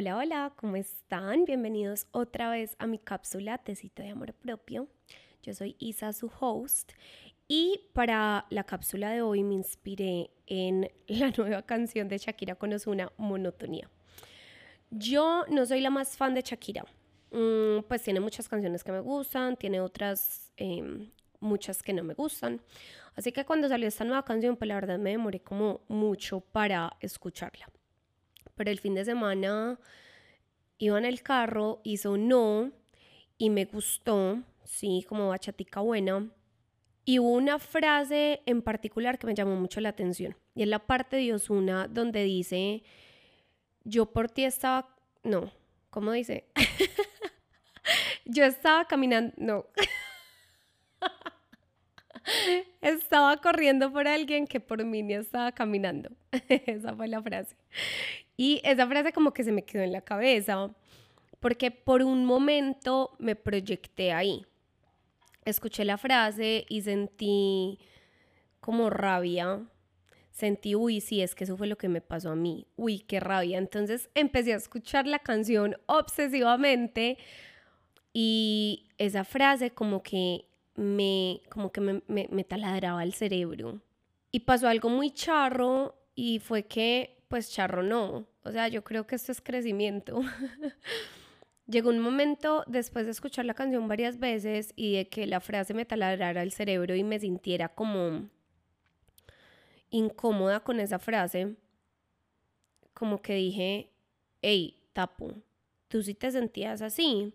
Hola, hola, ¿cómo están? Bienvenidos otra vez a mi cápsula Tecito de Amor Propio. Yo soy Isa, su host, y para la cápsula de hoy me inspiré en la nueva canción de Shakira con Ozuna, Monotonía. Yo no soy la más fan de Shakira, mm, pues tiene muchas canciones que me gustan, tiene otras em, muchas que no me gustan. Así que cuando salió esta nueva canción, pues la verdad me demoré como mucho para escucharla pero el fin de semana iba en el carro, hizo no y me gustó, sí, como bachatica buena. Y hubo una frase en particular que me llamó mucho la atención. Y es la parte de Osuna donde dice, yo por ti estaba, no, ¿cómo dice? yo estaba caminando, no. estaba corriendo por alguien que por mí ni estaba caminando. Esa fue la frase. Y esa frase como que se me quedó en la cabeza, porque por un momento me proyecté ahí. Escuché la frase y sentí como rabia. Sentí, uy, sí, es que eso fue lo que me pasó a mí. Uy, qué rabia. Entonces empecé a escuchar la canción obsesivamente y esa frase como que me, como que me, me, me taladraba el cerebro. Y pasó algo muy charro y fue que pues charro no. O sea, yo creo que esto es crecimiento. Llegó un momento después de escuchar la canción varias veces y de que la frase me taladrara el cerebro y me sintiera como incómoda con esa frase, como que dije, hey, tapo, tú sí te sentías así.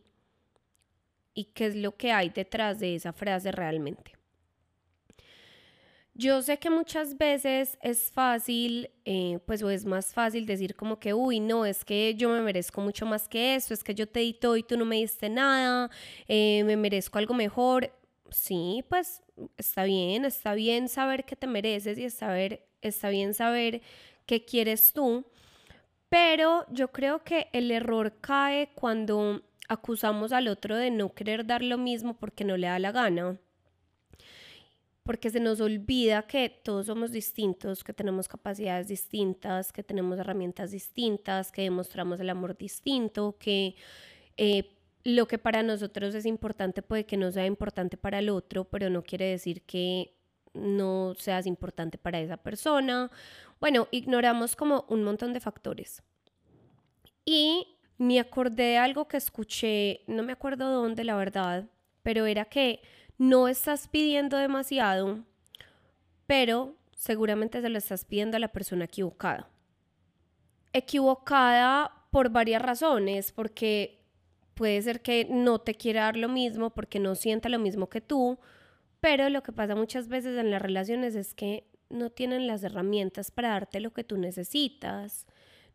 ¿Y qué es lo que hay detrás de esa frase realmente? Yo sé que muchas veces es fácil, eh, pues o es más fácil decir como que, uy, no, es que yo me merezco mucho más que esto, es que yo te di todo y tú no me diste nada, eh, me merezco algo mejor. Sí, pues está bien, está bien saber que te mereces y está, está bien saber qué quieres tú, pero yo creo que el error cae cuando acusamos al otro de no querer dar lo mismo porque no le da la gana porque se nos olvida que todos somos distintos, que tenemos capacidades distintas, que tenemos herramientas distintas, que demostramos el amor distinto, que eh, lo que para nosotros es importante puede que no sea importante para el otro, pero no quiere decir que no seas importante para esa persona. Bueno, ignoramos como un montón de factores. Y me acordé de algo que escuché, no me acuerdo dónde la verdad, pero era que no estás pidiendo demasiado, pero seguramente se lo estás pidiendo a la persona equivocada. Equivocada por varias razones, porque puede ser que no te quiera dar lo mismo, porque no sienta lo mismo que tú, pero lo que pasa muchas veces en las relaciones es que no tienen las herramientas para darte lo que tú necesitas,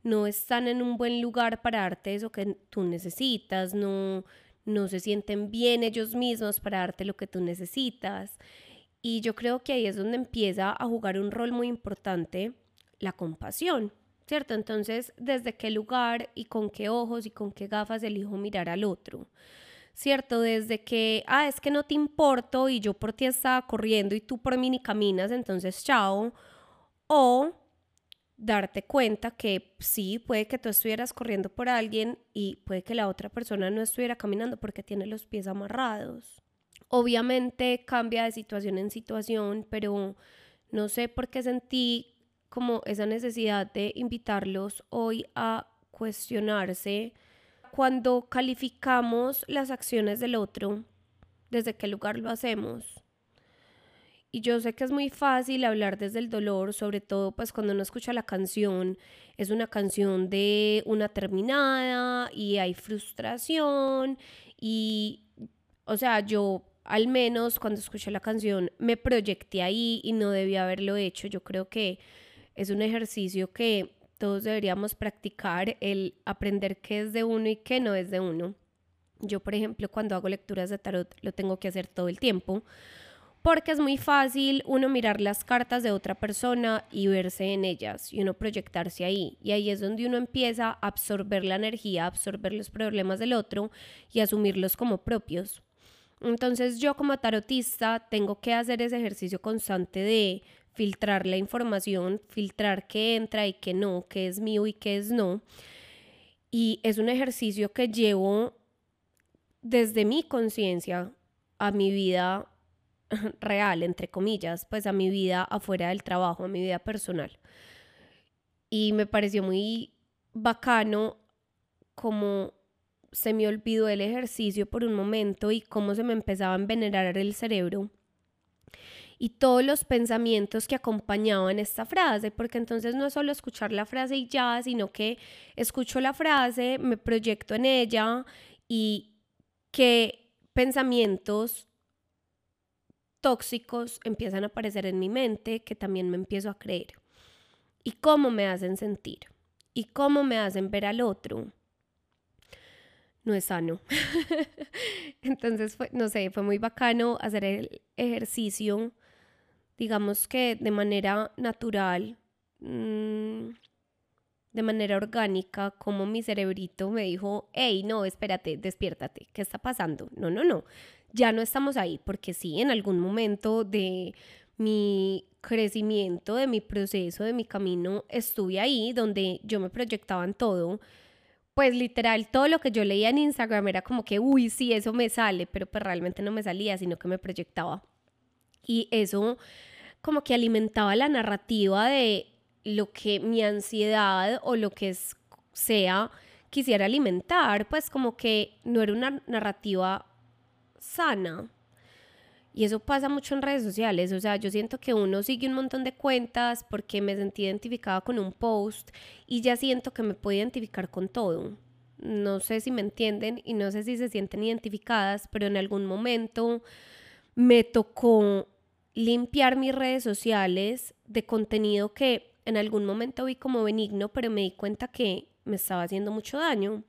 no están en un buen lugar para darte eso que tú necesitas, no, no se sienten bien ellos mismos para darte lo que tú necesitas. Y yo creo que ahí es donde empieza a jugar un rol muy importante la compasión, ¿cierto? Entonces, ¿desde qué lugar y con qué ojos y con qué gafas elijo mirar al otro? ¿Cierto? Desde que, ah, es que no te importo y yo por ti estaba corriendo y tú por mí ni caminas, entonces chao. O darte cuenta que sí, puede que tú estuvieras corriendo por alguien y puede que la otra persona no estuviera caminando porque tiene los pies amarrados. Obviamente cambia de situación en situación, pero no sé por qué sentí como esa necesidad de invitarlos hoy a cuestionarse cuando calificamos las acciones del otro, desde qué lugar lo hacemos y yo sé que es muy fácil hablar desde el dolor, sobre todo pues cuando uno escucha la canción, es una canción de una terminada y hay frustración y, o sea, yo al menos cuando escuché la canción me proyecté ahí y no debía haberlo hecho. Yo creo que es un ejercicio que todos deberíamos practicar, el aprender qué es de uno y qué no es de uno. Yo, por ejemplo, cuando hago lecturas de tarot, lo tengo que hacer todo el tiempo porque es muy fácil uno mirar las cartas de otra persona y verse en ellas y uno proyectarse ahí. Y ahí es donde uno empieza a absorber la energía, absorber los problemas del otro y asumirlos como propios. Entonces yo como tarotista tengo que hacer ese ejercicio constante de filtrar la información, filtrar qué entra y qué no, qué es mío y qué es no. Y es un ejercicio que llevo desde mi conciencia a mi vida real, entre comillas, pues a mi vida afuera del trabajo, a mi vida personal. Y me pareció muy bacano como se me olvidó el ejercicio por un momento y cómo se me empezaba a envenenar el cerebro y todos los pensamientos que acompañaban esta frase, porque entonces no es solo escuchar la frase y ya, sino que escucho la frase, me proyecto en ella y qué pensamientos tóxicos empiezan a aparecer en mi mente que también me empiezo a creer. Y cómo me hacen sentir y cómo me hacen ver al otro no es sano. Entonces, fue, no sé, fue muy bacano hacer el ejercicio, digamos que de manera natural, mm, de manera orgánica, como mi cerebrito me dijo, hey, no, espérate, despiértate, ¿qué está pasando? No, no, no, ya no estamos ahí, porque sí, en algún momento de mi crecimiento, de mi proceso, de mi camino, estuve ahí donde yo me proyectaba en todo pues literal todo lo que yo leía en Instagram era como que, uy, sí, eso me sale, pero pues realmente no me salía, sino que me proyectaba. Y eso como que alimentaba la narrativa de lo que mi ansiedad o lo que sea quisiera alimentar, pues como que no era una narrativa sana. Y eso pasa mucho en redes sociales, o sea, yo siento que uno sigue un montón de cuentas porque me sentí identificada con un post y ya siento que me puedo identificar con todo. No sé si me entienden y no sé si se sienten identificadas, pero en algún momento me tocó limpiar mis redes sociales de contenido que en algún momento vi como benigno, pero me di cuenta que me estaba haciendo mucho daño.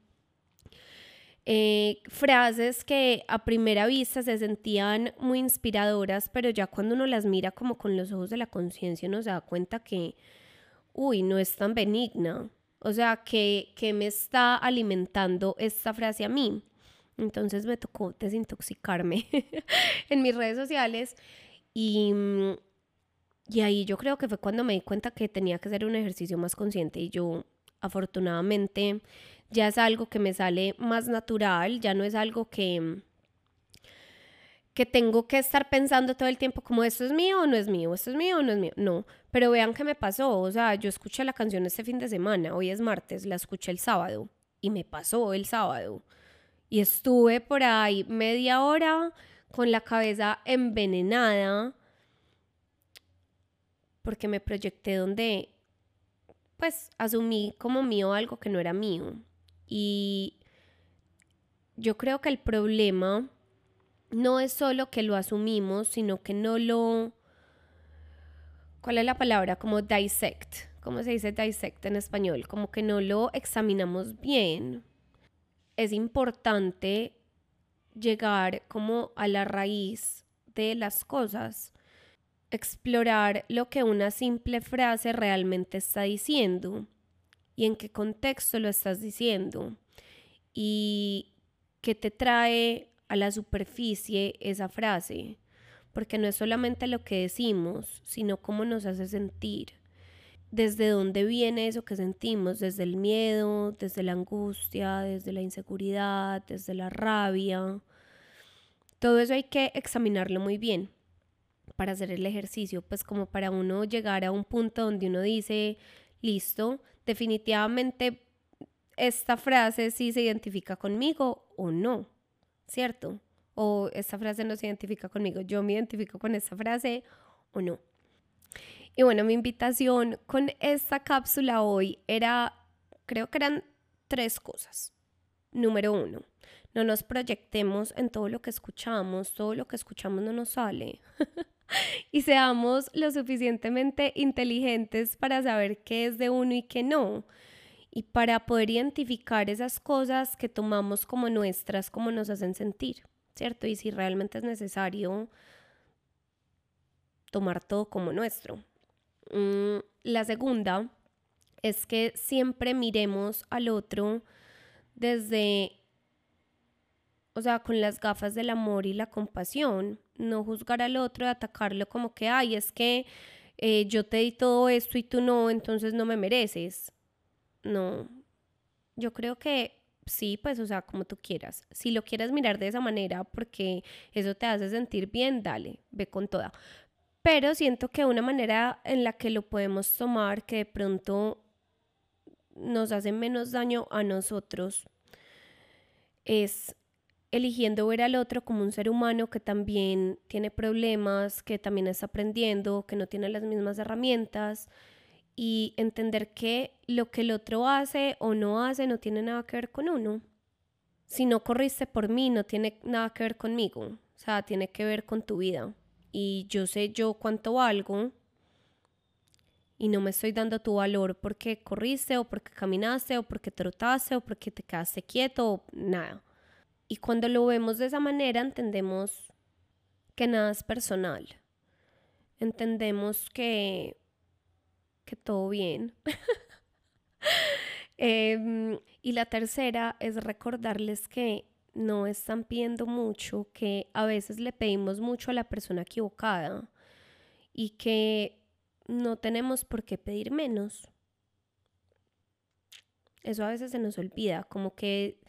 Eh, frases que a primera vista se sentían muy inspiradoras, pero ya cuando uno las mira como con los ojos de la conciencia uno se da cuenta que, uy, no es tan benigna. O sea, que, que me está alimentando esta frase a mí. Entonces me tocó desintoxicarme en mis redes sociales y, y ahí yo creo que fue cuando me di cuenta que tenía que hacer un ejercicio más consciente y yo afortunadamente ya es algo que me sale más natural, ya no es algo que que tengo que estar pensando todo el tiempo como esto es mío o no es mío, esto es mío o no es mío. No, pero vean qué me pasó, o sea, yo escuché la canción este fin de semana, hoy es martes, la escuché el sábado y me pasó el sábado. Y estuve por ahí media hora con la cabeza envenenada porque me proyecté donde pues asumí como mío algo que no era mío. Y yo creo que el problema no es solo que lo asumimos, sino que no lo... ¿Cuál es la palabra? Como dissect. ¿Cómo se dice dissect en español? Como que no lo examinamos bien. Es importante llegar como a la raíz de las cosas, explorar lo que una simple frase realmente está diciendo y en qué contexto lo estás diciendo y qué te trae a la superficie esa frase, porque no es solamente lo que decimos, sino cómo nos hace sentir, desde dónde viene eso que sentimos, desde el miedo, desde la angustia, desde la inseguridad, desde la rabia. Todo eso hay que examinarlo muy bien para hacer el ejercicio, pues como para uno llegar a un punto donde uno dice, listo, definitivamente esta frase sí se identifica conmigo o no, ¿cierto? O esta frase no se identifica conmigo, yo me identifico con esta frase o no. Y bueno, mi invitación con esta cápsula hoy era, creo que eran tres cosas. Número uno, no nos proyectemos en todo lo que escuchamos, todo lo que escuchamos no nos sale. y seamos lo suficientemente inteligentes para saber qué es de uno y qué no. Y para poder identificar esas cosas que tomamos como nuestras, como nos hacen sentir, ¿cierto? Y si realmente es necesario tomar todo como nuestro. Mm, la segunda es que siempre miremos al otro desde, o sea, con las gafas del amor y la compasión no juzgar al otro, atacarlo como que, ay, es que eh, yo te di todo esto y tú no, entonces no me mereces. No, Yo creo que sí, pues, o sea, como tú quieras. Si lo quieres mirar de esa manera porque eso te hace sentir bien, dale, ve con toda. Pero siento que una manera en la que lo podemos tomar que de pronto nos hace menos daño a nosotros es eligiendo ver al otro como un ser humano que también tiene problemas, que también está aprendiendo, que no tiene las mismas herramientas y entender que lo que el otro hace o no hace no tiene nada que ver con uno. Si no corriste por mí, no tiene nada que ver conmigo, o sea, tiene que ver con tu vida. Y yo sé yo cuánto valgo y no me estoy dando tu valor porque corriste o porque caminaste o porque trotaste o porque te quedaste quieto o nada. Y cuando lo vemos de esa manera entendemos que nada es personal. Entendemos que que todo bien. Em, y la tercera es recordarles que no están pidiendo mucho, que a veces le pedimos mucho a la persona equivocada y que no tenemos por qué pedir menos. Eso a veces se nos olvida, como que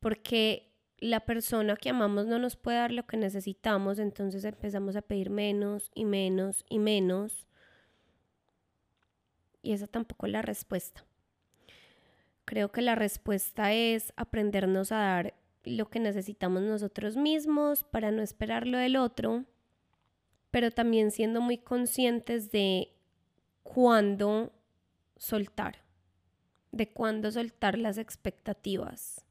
porque la persona que amamos no nos puede dar lo que necesitamos, entonces empezamos a pedir menos y menos y menos y esa tampoco es la respuesta. Creo que la respuesta es aprendernos a dar lo que necesitamos nosotros mismos para no esperar lo del otro, pero también siendo muy conscientes de cuándo soltar, de cuándo soltar las expectativas,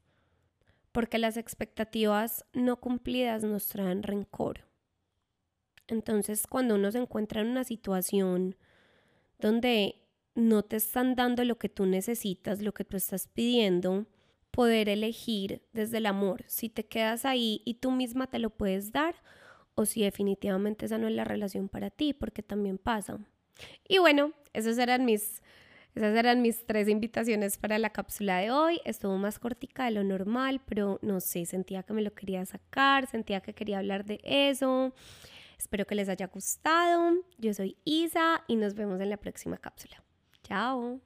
porque las expectativas no cumplidas nos traen rencor. Entonces, cuando uno se encuentra en una situación donde no te están dando lo que tú necesitas, lo que tú estás pidiendo, poder elegir desde el amor si te quedas ahí y tú misma te lo puedes dar o si definitivamente esa no es la relación para ti, porque también pasa. Y bueno, esas eran mis esas eran mis tres invitaciones para la cápsula de hoy. Estuvo más cortica de lo normal, pero no sé, sentía que me lo quería sacar, sentía que quería hablar de eso. Espero que les haya gustado. Yo soy Isa y nos vemos en la próxima cápsula. Chao.